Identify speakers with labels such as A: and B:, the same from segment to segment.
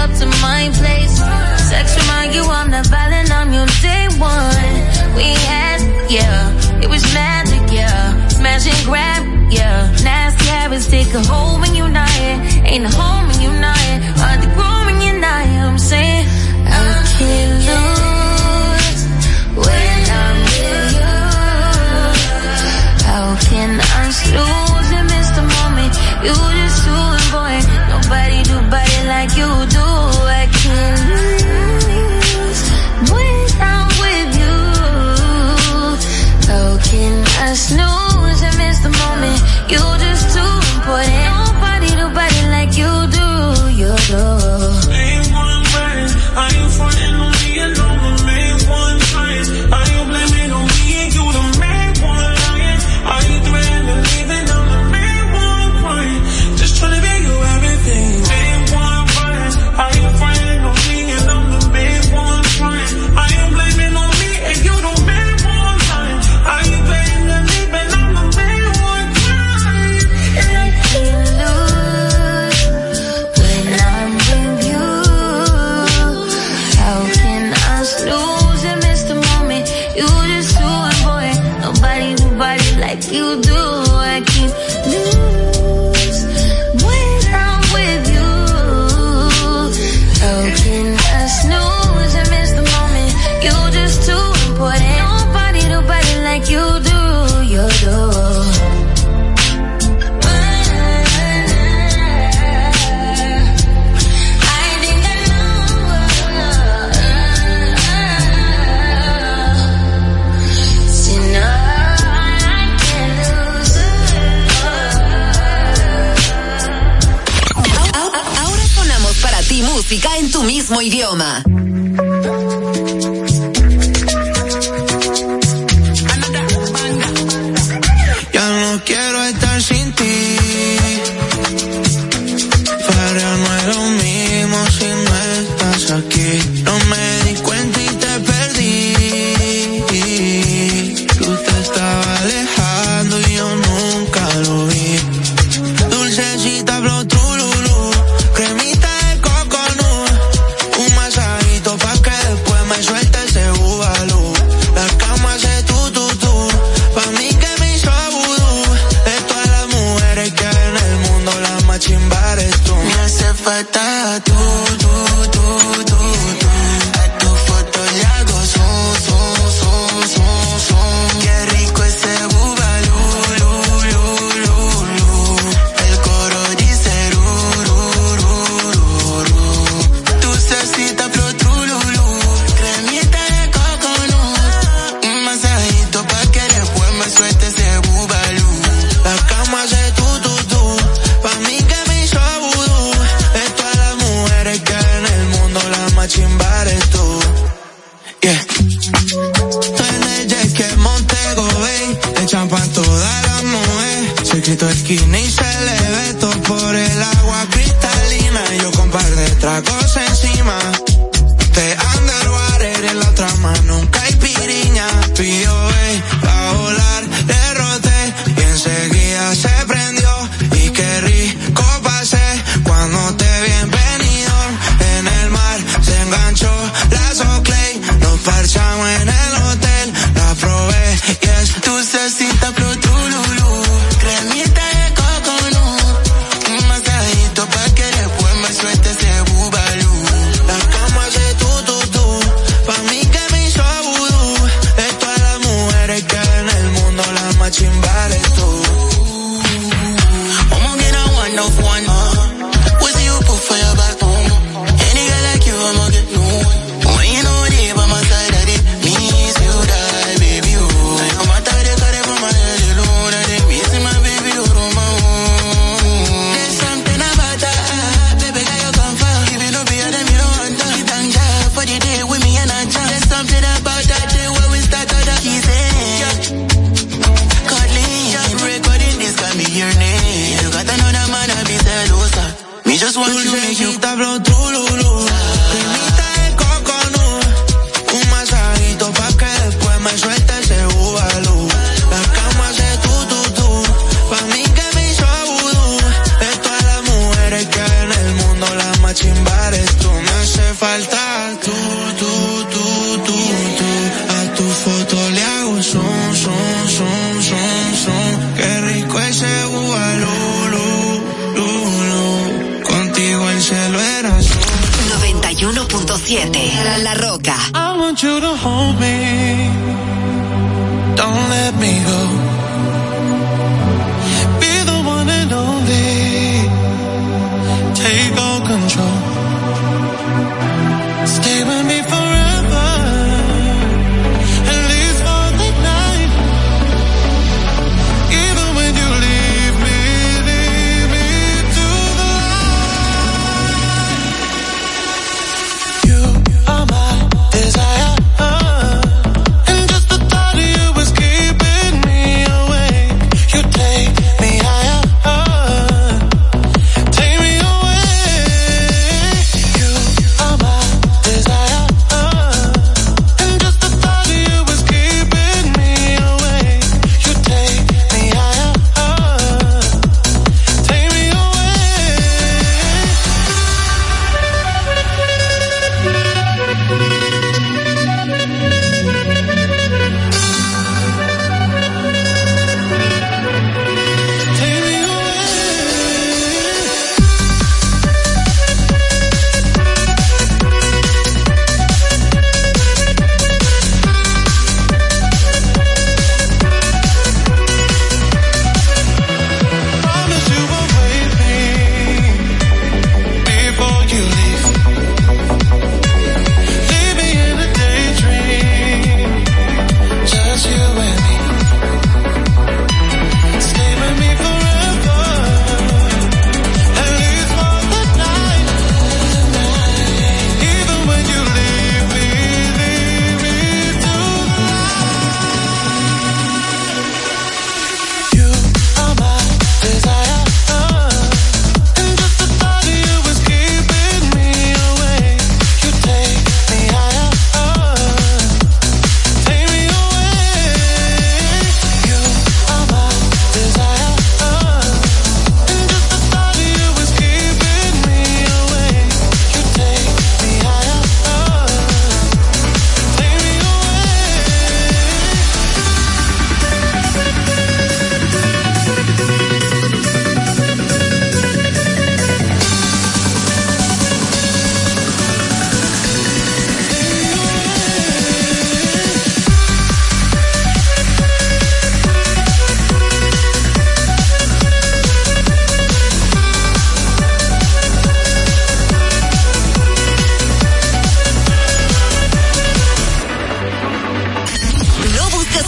A: up to
B: my place. Sex remind you I'm not violent, I'm your day one. We had, yeah, it was magic, yeah. Smash and grab, yeah. Nasty habits take a hold.
C: música en tu mismo idioma.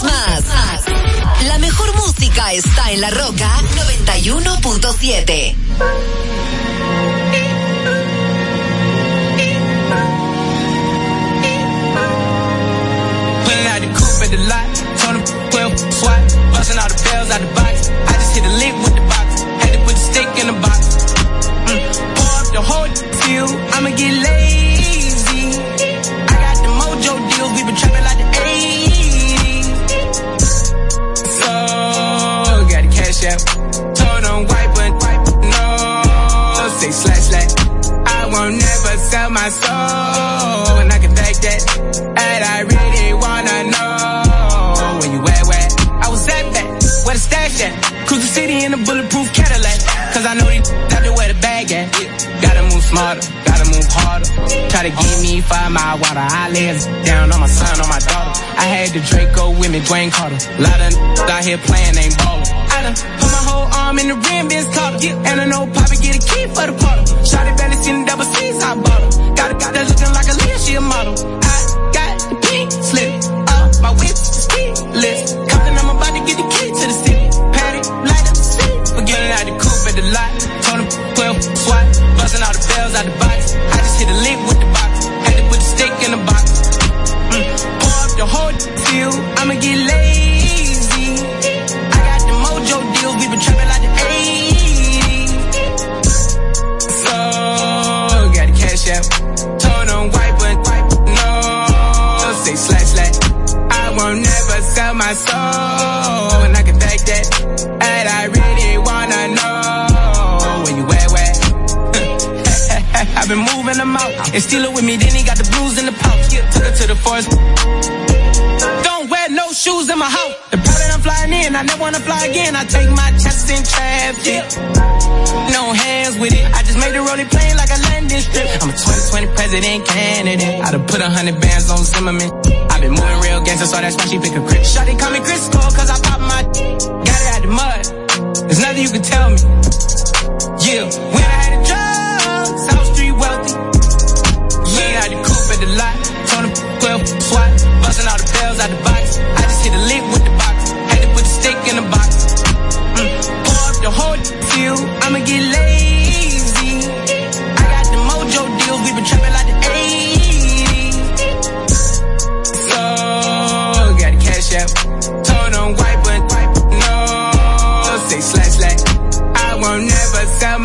D: Más. La
B: mejor música está en La Roca 91.7.
E: Pulling out the at the lot. Told him 12 SWAT. Busting all the bells the. I just sell my soul. And I can take that. And I really wanna know where you at, where I was at that. Where the stash at? Cruise the city in a bulletproof Cadillac. Cause I know these out there where the bag at. Gotta move smarter, gotta move harder. Try to give me five mile water. I lay down on my son, on my daughter. I had the Draco with me, Dwayne Carter. Lot of out here playing, ain't ballin'. I whole arm in the rim, Vince Carter. And I know Poppy get a key for the. Shotty barely seen the double C's, I bought her. Got a got that looking like a Leah, she a model. I got the pink slip up, my whip speed list. Compton, I'm about to get the key to the city. Patty, light up the seat. Forgetting out the coupe at the lot. Told him 12 SWAT, busting all the bells out the box. I just hit a lick with the box. Had to put the stick in the box. Mm. Pour up the whole field. I'ma get lazy. And I can take that. And I really wanna know where you at, where? I've been moving them out. And steal it with me, then he got the blues in the pouch. Took her to the forest. Don't wear no shoes in my house. I
B: never wanna fly again. I take my chances in traffic. No hands with it. I just made the rolling plane like a landing strip. I'm a 2020 president candidate. I done put a hundred bands on Zimmerman. i been moving real gangsta, so that's why she pick a grip. Shotty call me Crisco, cause I pop my. Got it out the mud. There's nothing you can tell me. Yeah.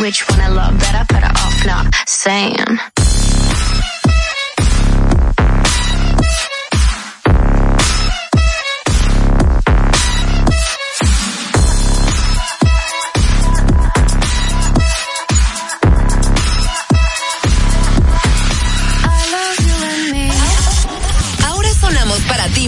F: which one I love better, put it off, not saying.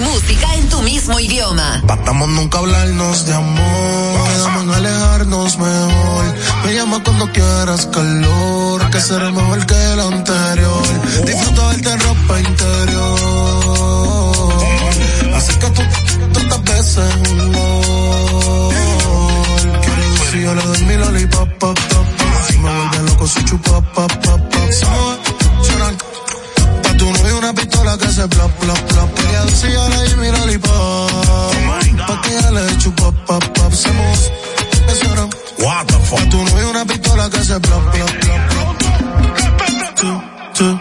B: música en tu mismo idioma.
G: Batamos nunca hablarnos de amor, quedamos en alejarnos mejor. Me llama cuando quieras calor, que será mejor que el anterior. Disfruta verte en ropa interior. Así que tú tantas veces un gol. Quiero si yo le doy mi pop, pop, Si me vuelve loco, soy chupa, pop, pop, pop. Pa' tu una pistola que se plop, plop, plop. Quiero si yo le doy mi lollipop, pa' que ya le chupa, pop, pop. Se What the fuck? Una pistola que se plop, plop, plop. Tú,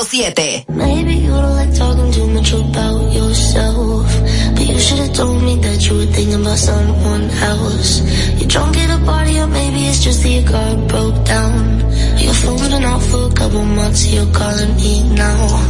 B: 91.7.
H: Maybe you don't like talking too much about yourself. But you should have told me that you were thinking about someone else. You're drunk at a party, or maybe it's just that your car broke down. You're phoning out for a couple months, you're calling me now.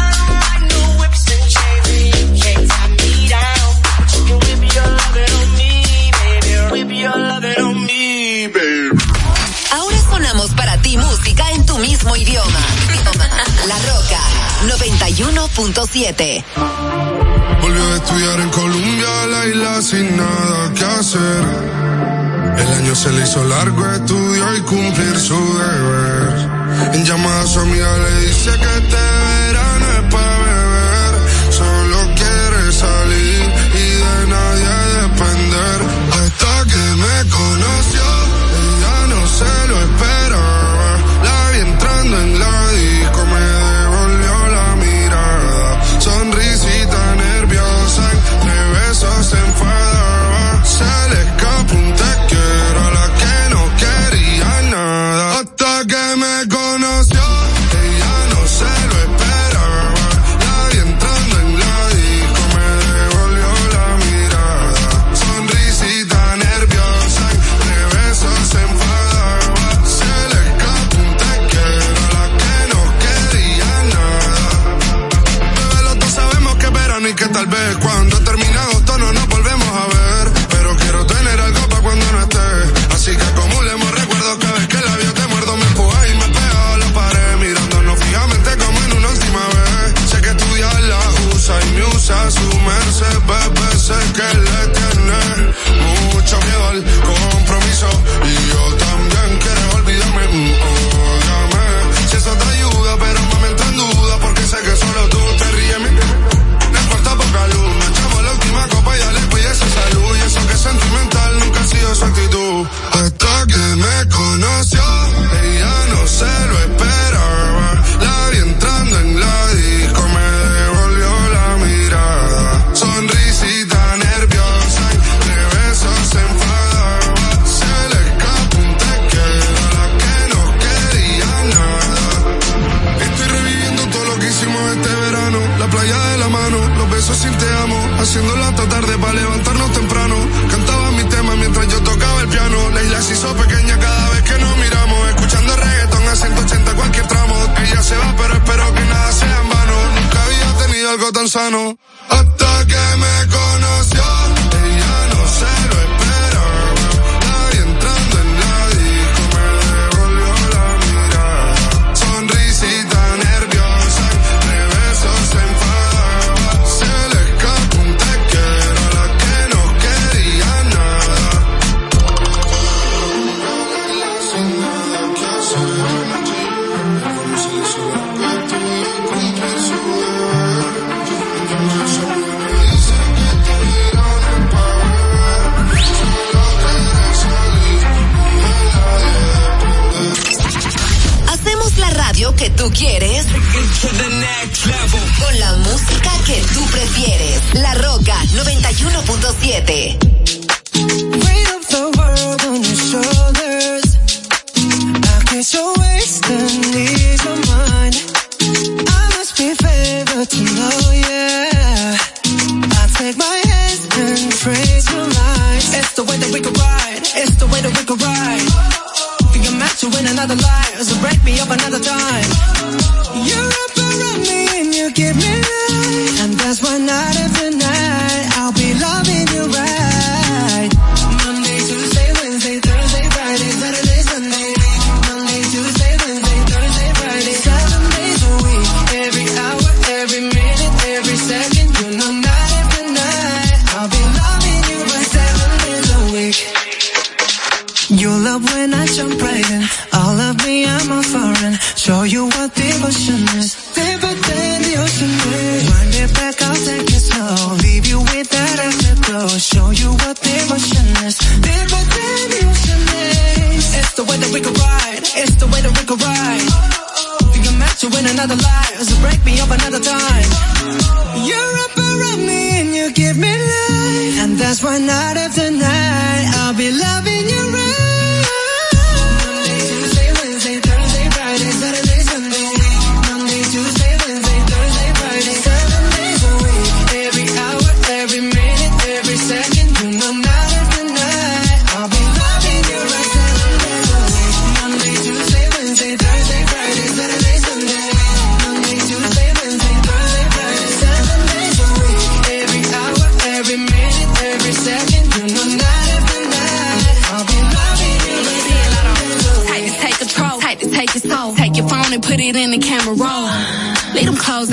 I: mismo idioma.
B: La Roca 91.7.
J: Volvió a estudiar en Colombia, la isla sin nada que hacer. El año se le hizo largo, estudió y cumplir su deber. En llamadas a su amiga le dice que te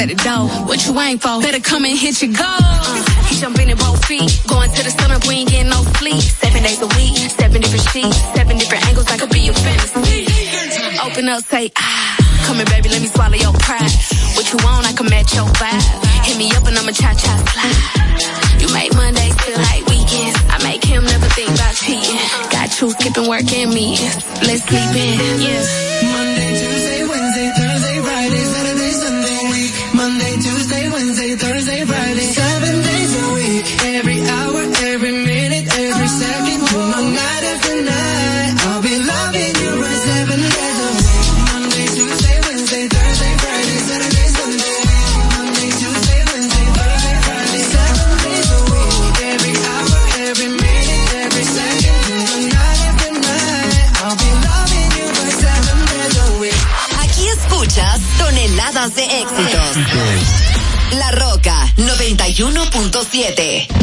K: at the door. What you waiting for? Better come and hit your goal. Uh, jumping in both feet. Going to the sun up, we ain't getting no sleep. Seven days a week, seven different sheets, seven different angles. I could be your fantasy. Open up, say ah. Come here, baby, let me swallow your pride. What you want, I can match your vibe. Hit me up and I'ma cha-cha slide. You make Mondays feel like weekends. I make him never think about cheating. Got you skipping work and me. Let's sleep in, yeah.
L: Monday, Tuesday,
B: 91.7.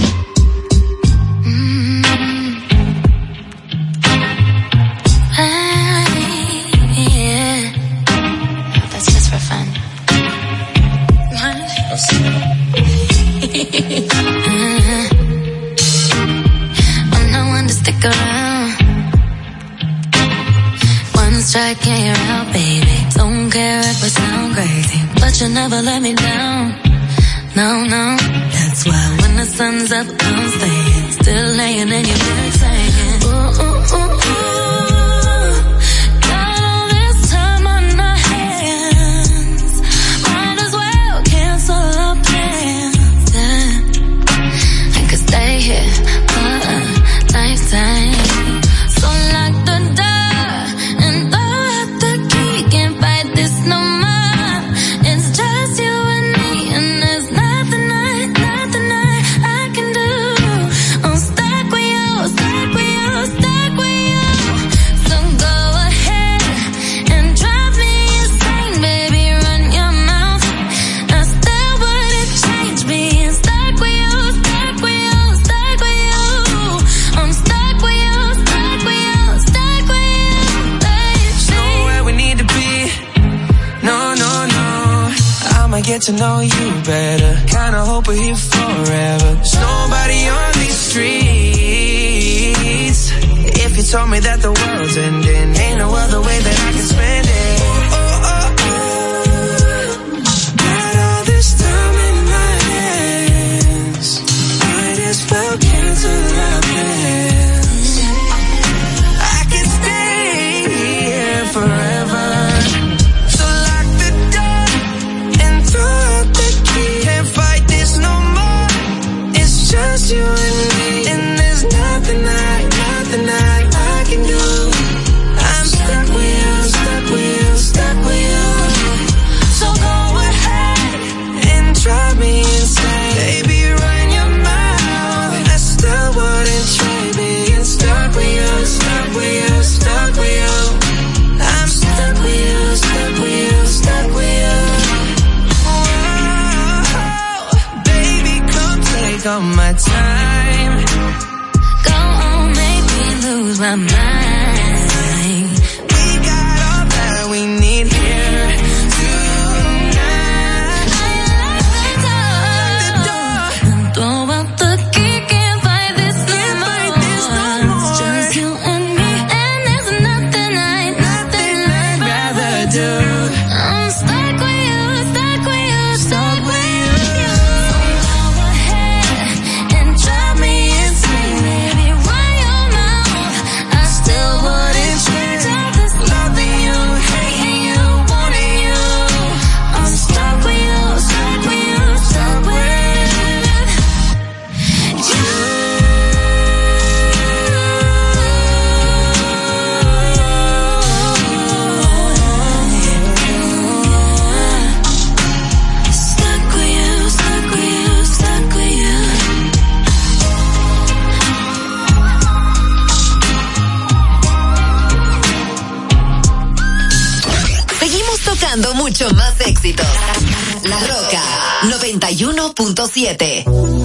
B: La Roca 91.7.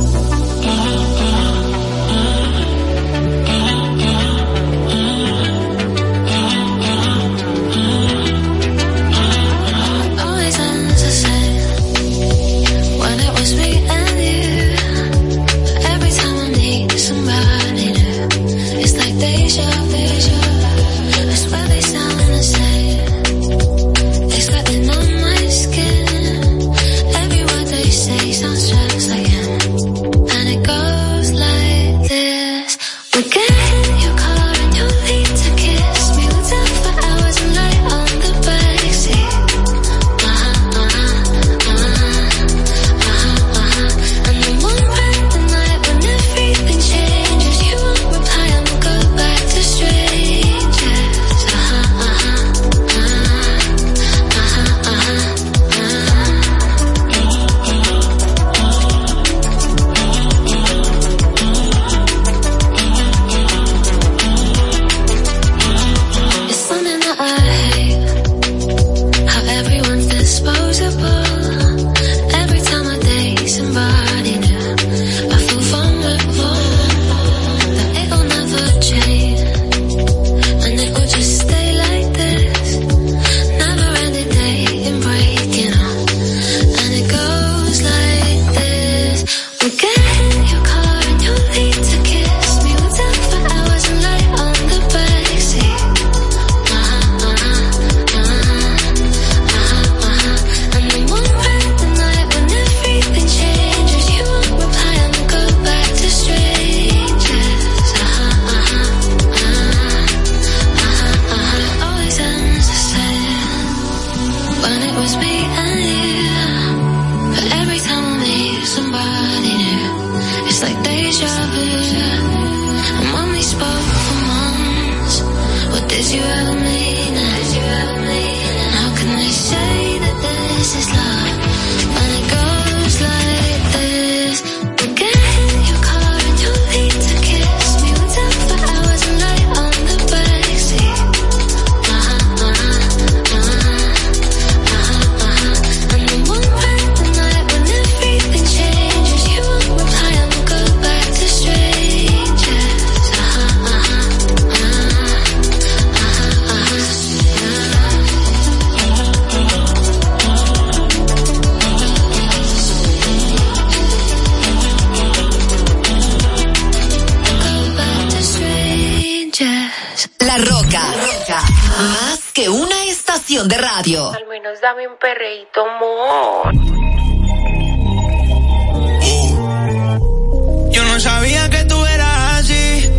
C: Yo no sabía que tú eras así.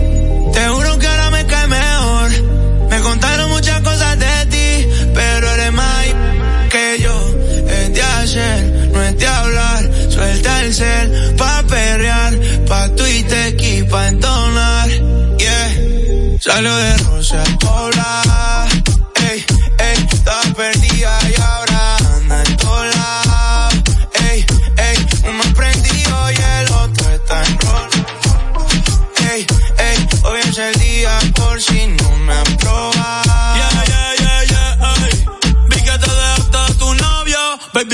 C: Te juro que ahora me cae mejor. Me contaron muchas cosas de ti, pero eres más que yo. Es de hacer, no es de hablar. Suelta el cel pa' perrear, pa' tu y pa' entonar. Yeah. Salud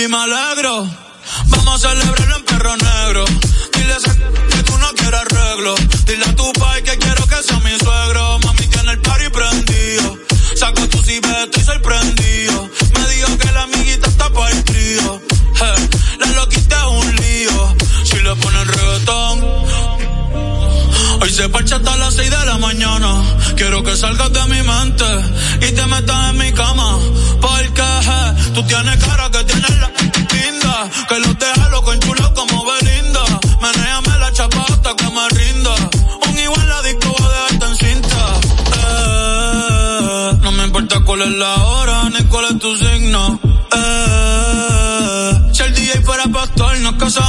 C: me
I: alegro. Vamos a celebrarlo en perro negro. Dile a que tú no quieres arreglo. Dile a tu pai que quiero que sea mi suegro. Mami tiene el party prendido. Saco tu cibeto y sorprendido. Me dijo que la amiguita está para el trío. Hey, la un lío. Si le ponen reggaetón. Hoy se parcha hasta las 6 de la mañana. Quiero que salgas de mi mente y te metas en mi cama. Porque tú tienes cara que que los deja loco enchulados como Belinda. Menéame la chapa hasta que me rinda. Un igual la disco va a dejarte en cinta. Eh, no me importa cuál es la hora ni cuál es tu signo. Eh, si el DJ fuera pastor, nos
C: casamos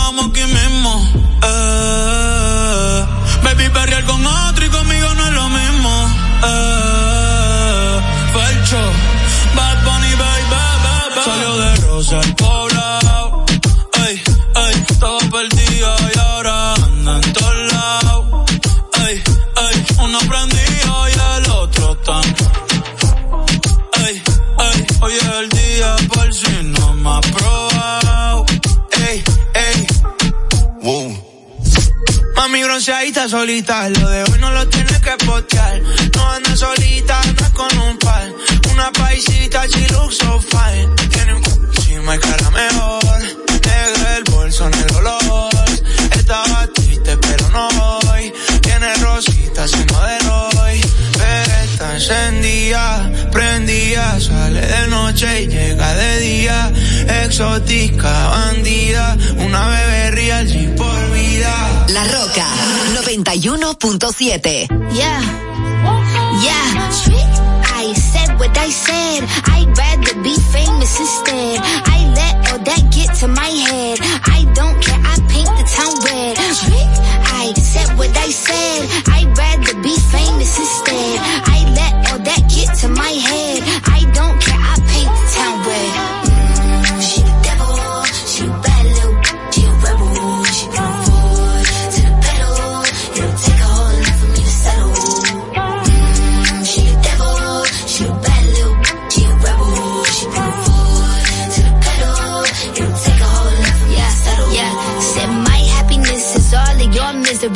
C: Mami bronceadita solita, lo de hoy no lo tienes que postear. No andas solita, andas con un par. Una paisita, she looks so fine. Tiene un encima y cara mejor. Negra el bolso en el
B: olor.
A: Estaba triste, pero no hoy. Tiene rosita, sino de hoy. Pero está encendida, prendida. Sale de noche y llega de día. Exótica, bandida. Una bebé real, y por mí 91.7. Yeah. Yeah. I said what I said. I'd rather be famous instead. I let all that get to my head. I don't care. I paint the town red. I said what I said. I'd rather be famous instead.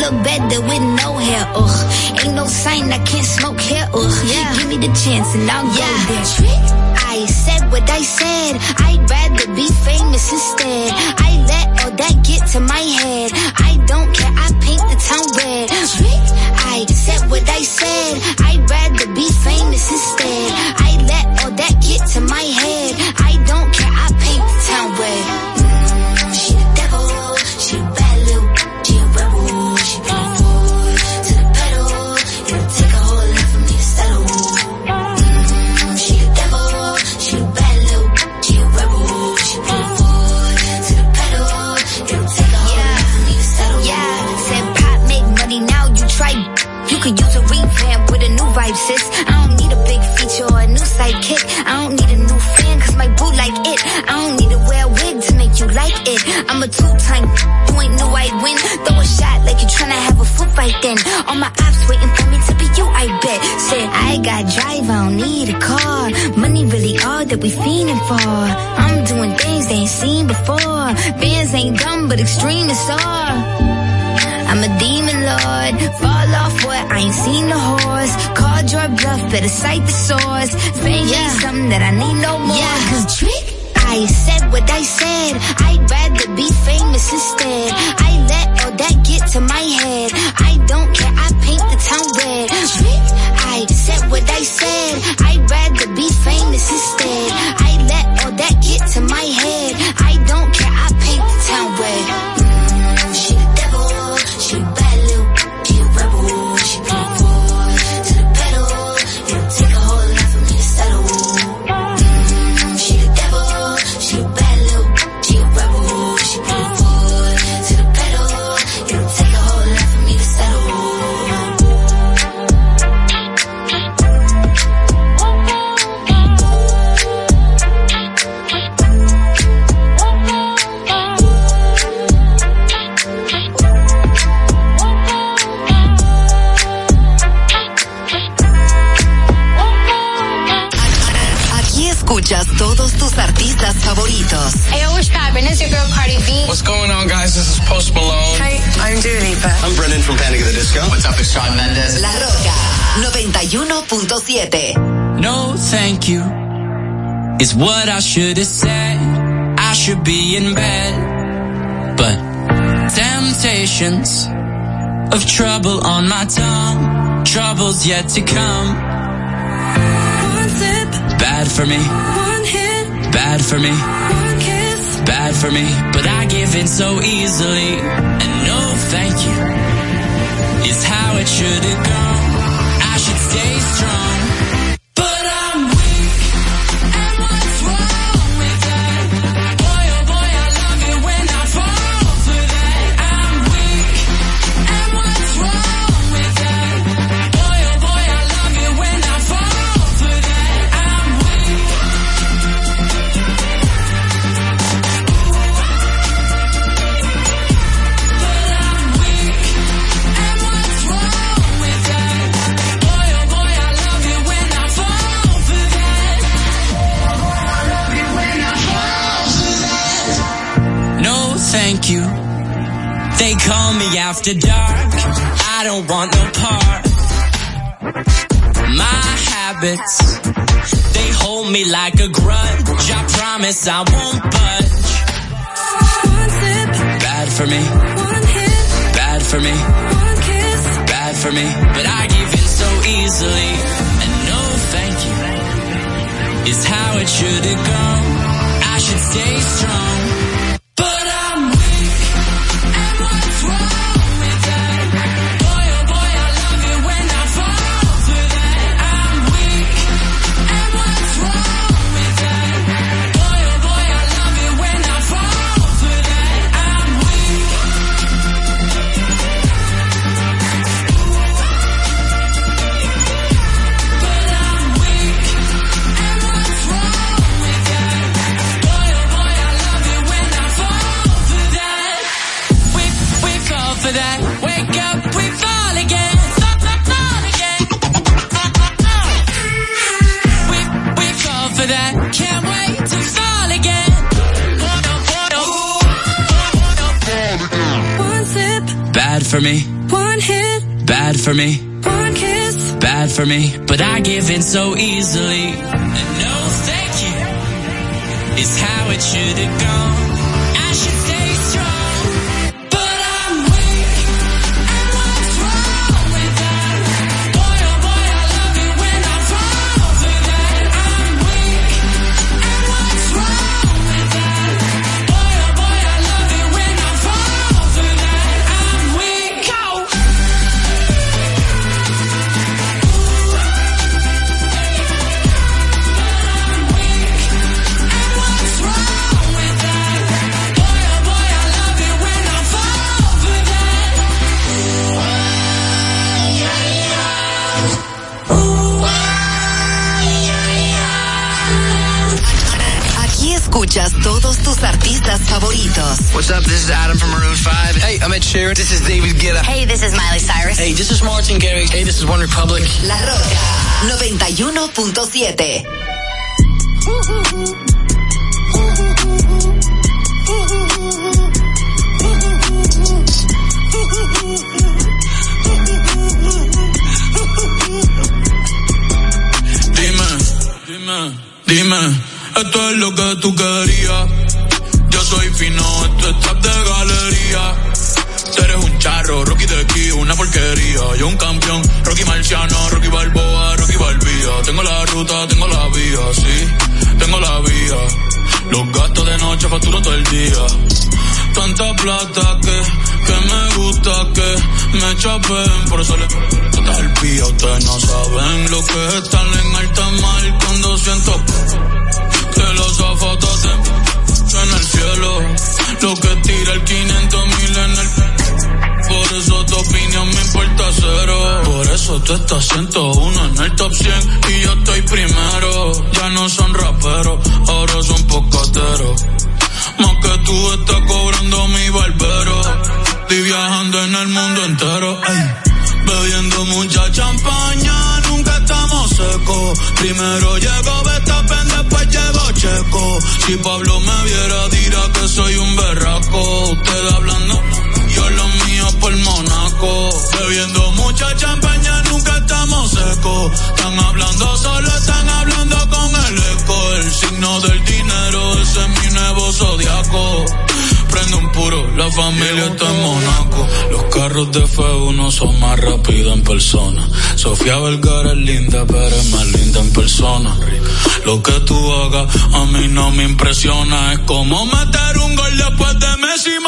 A: look better with no hair. Ugh, ain't no sign I can't smoke here. Ugh, yeah. give me the chance and I'll yeah. go there. I said what I said. I'd rather be famous instead. I let all that get to my head. I don't care. I paint
B: favoritos.
M: Hey, what's poppin'? It's your girl Cardi B.
N: What's going on, guys? This is Post Malone.
M: Hi, I'm Dua Lipa.
N: I'm Brendan from Panic at the Disco. What's up? It's Shawn Mendes.
B: La Roca 91.7.
E: No, thank you. Is what I should have said. I should be in bed. But temptations of trouble on my tongue. Trouble's yet to come.
O: One sip,
E: Bad for me. Bad for me. Bad for me. But I give in so easily. And no, thank you. Is how it should have gone. Me after dark. I
P: don't want no part. My habits, they hold me like a grudge. I promise I won't budge.
A: One sip,
P: Bad for me,
A: one hit,
P: bad for me,
A: one kiss.
P: bad for me. But I give in so easily. And no thank you is how it should have gone. I should stay strong.
B: 91.7.
I: Dime, dime, dime, esto es lo que tú querías. Yo soy fino, esto es trap de galería. Tú eres un charro, Rocky de aquí, una porquería. Yo un campeón, Rocky Marciano, Rocky Balboa, Rocky Balbía. Tengo la ruta, tengo la vía, sí, tengo la vía. Los gastos de noche facturo todo el día. Tanta plata que, que me gusta que me chapen, por eso le gusta el pía. Ustedes no saben lo que es estar en alta mar cuando siento que los te en el cielo. Lo que tira el 500 mil en el por eso tu opinión me importa cero. Por eso tú estás 101 en el top 100 y yo estoy primero. Ya no son raperos, ahora son pocateros. Más que tú estás cobrando mi barbero. Estoy viajando en el mundo entero. Ay. Bebiendo mucha champaña, nunca estamos secos. Primero llegó Betapen, después llegó Checo. Si Pablo me viera, dirá que soy un berraco. Usted hablando, yo lo mío por Monaco. Bebiendo mucha champaña, nunca estamos secos. Están hablando solo, están hablando con el eco. El signo del dinero, ese es mi nuevo zodiaco. Prende un puro, la familia está en Monaco. Los carros de F1 son más rápidos en persona. Sofía Vergara es linda, pero es más linda en persona. Lo que tú hagas a mí no me impresiona. Es como meter un gol después de Messi y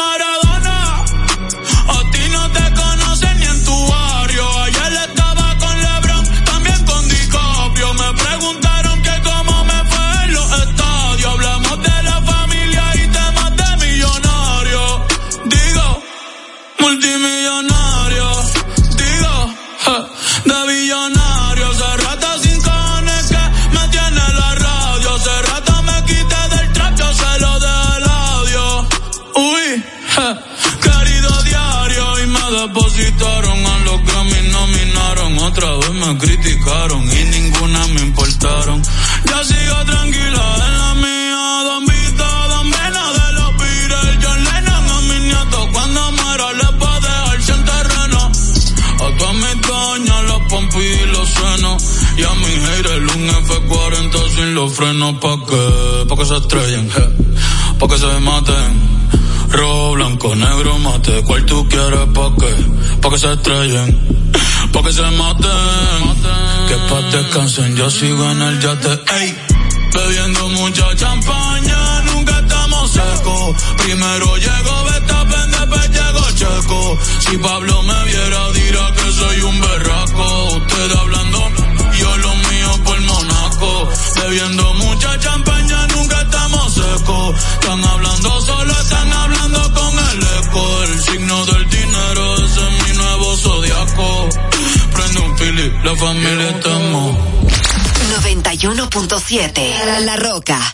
I: F40 sin los frenos pa' que, pa' que se estrellen, pa' que se maten. Rojo, blanco, negro, mate, cuál tú quieres pa' que, pa' que se estrellen, pa' que se maten. Que pa' descansen, yo sigo en el yate, ey. Bebiendo mucha champaña, nunca estamos secos. Primero llego Betapen, después llego Checo. Si Pablo me viera, dirá que soy un berraco. Usted hablando, Bebiendo mucha champaña, nunca estamos secos. Están hablando solo, están hablando con el eco. El signo del dinero, ese es mi nuevo zodiaco. Prende un fili, la familia estamos.
Q: 91.7 La, Roca.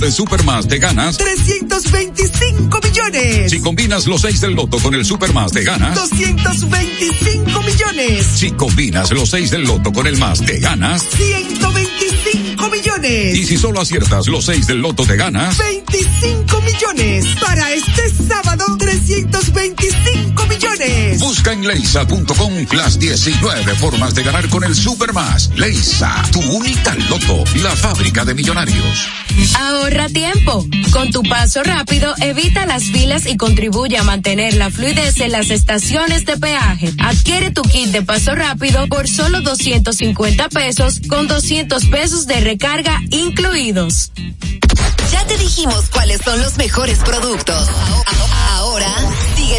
R: de Supermas, te ganas.
S: 325 millones.
R: Si combinas los 6 del loto con el Supermas, te ganas.
S: 225 millones.
R: Si combinas los 6 del loto con el más, te ganas.
S: 125 millones.
R: Y si solo aciertas los 6 del loto, te ganas.
S: 25 millones. Para este sábado, 325 millones.
R: Busca en leisa.com las 19 formas de ganar con el Supermas. Leisa, tu única loto, la fábrica de millonarios.
T: Ahorra tiempo. Con tu paso rápido, evita las filas y contribuye a mantener la fluidez en las estaciones de peaje. Adquiere tu kit de paso rápido por solo 250 pesos con 200 pesos de recarga incluidos.
Q: Ya te dijimos cuáles son los mejores productos. Ahora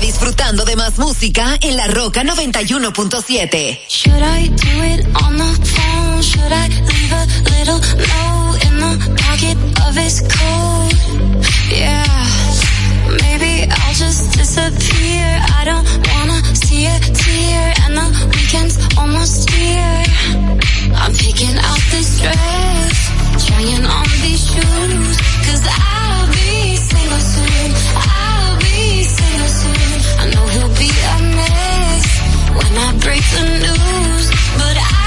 Q: disfrutando de más música en La Roca 91.7.
B: Should I do it on the phone? Should I leave a little note in the pocket of his coat? Yeah. Maybe I'll just disappear. I don't wanna see a tear. And the weekend's almost here. I'm picking out this dress. Trying on these shoes. Cause I'll be single soon. I'll be single soon. When I break the news. But I'll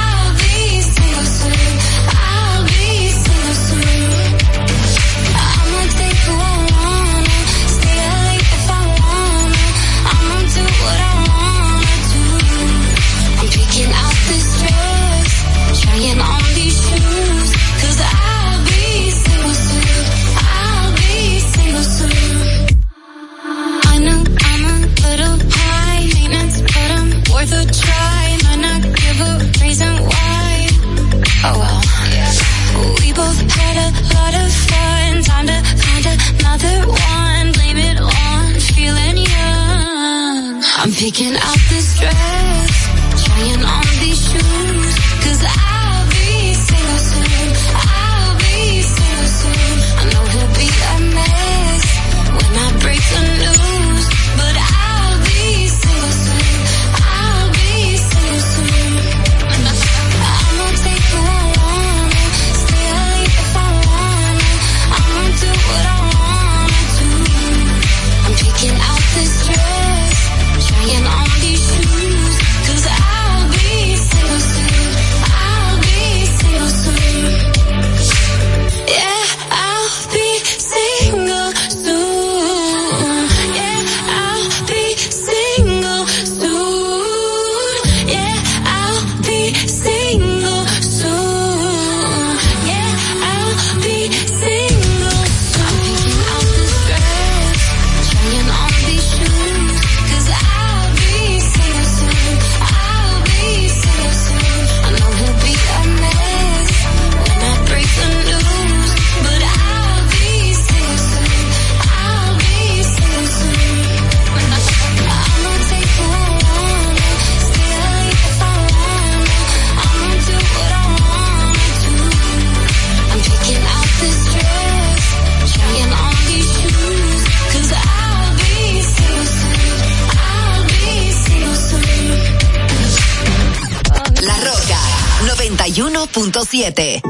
B: another one. Blame it on feeling young. I'm picking out this dress. Trying on these shoes. Cause I'll
Q: 91.7.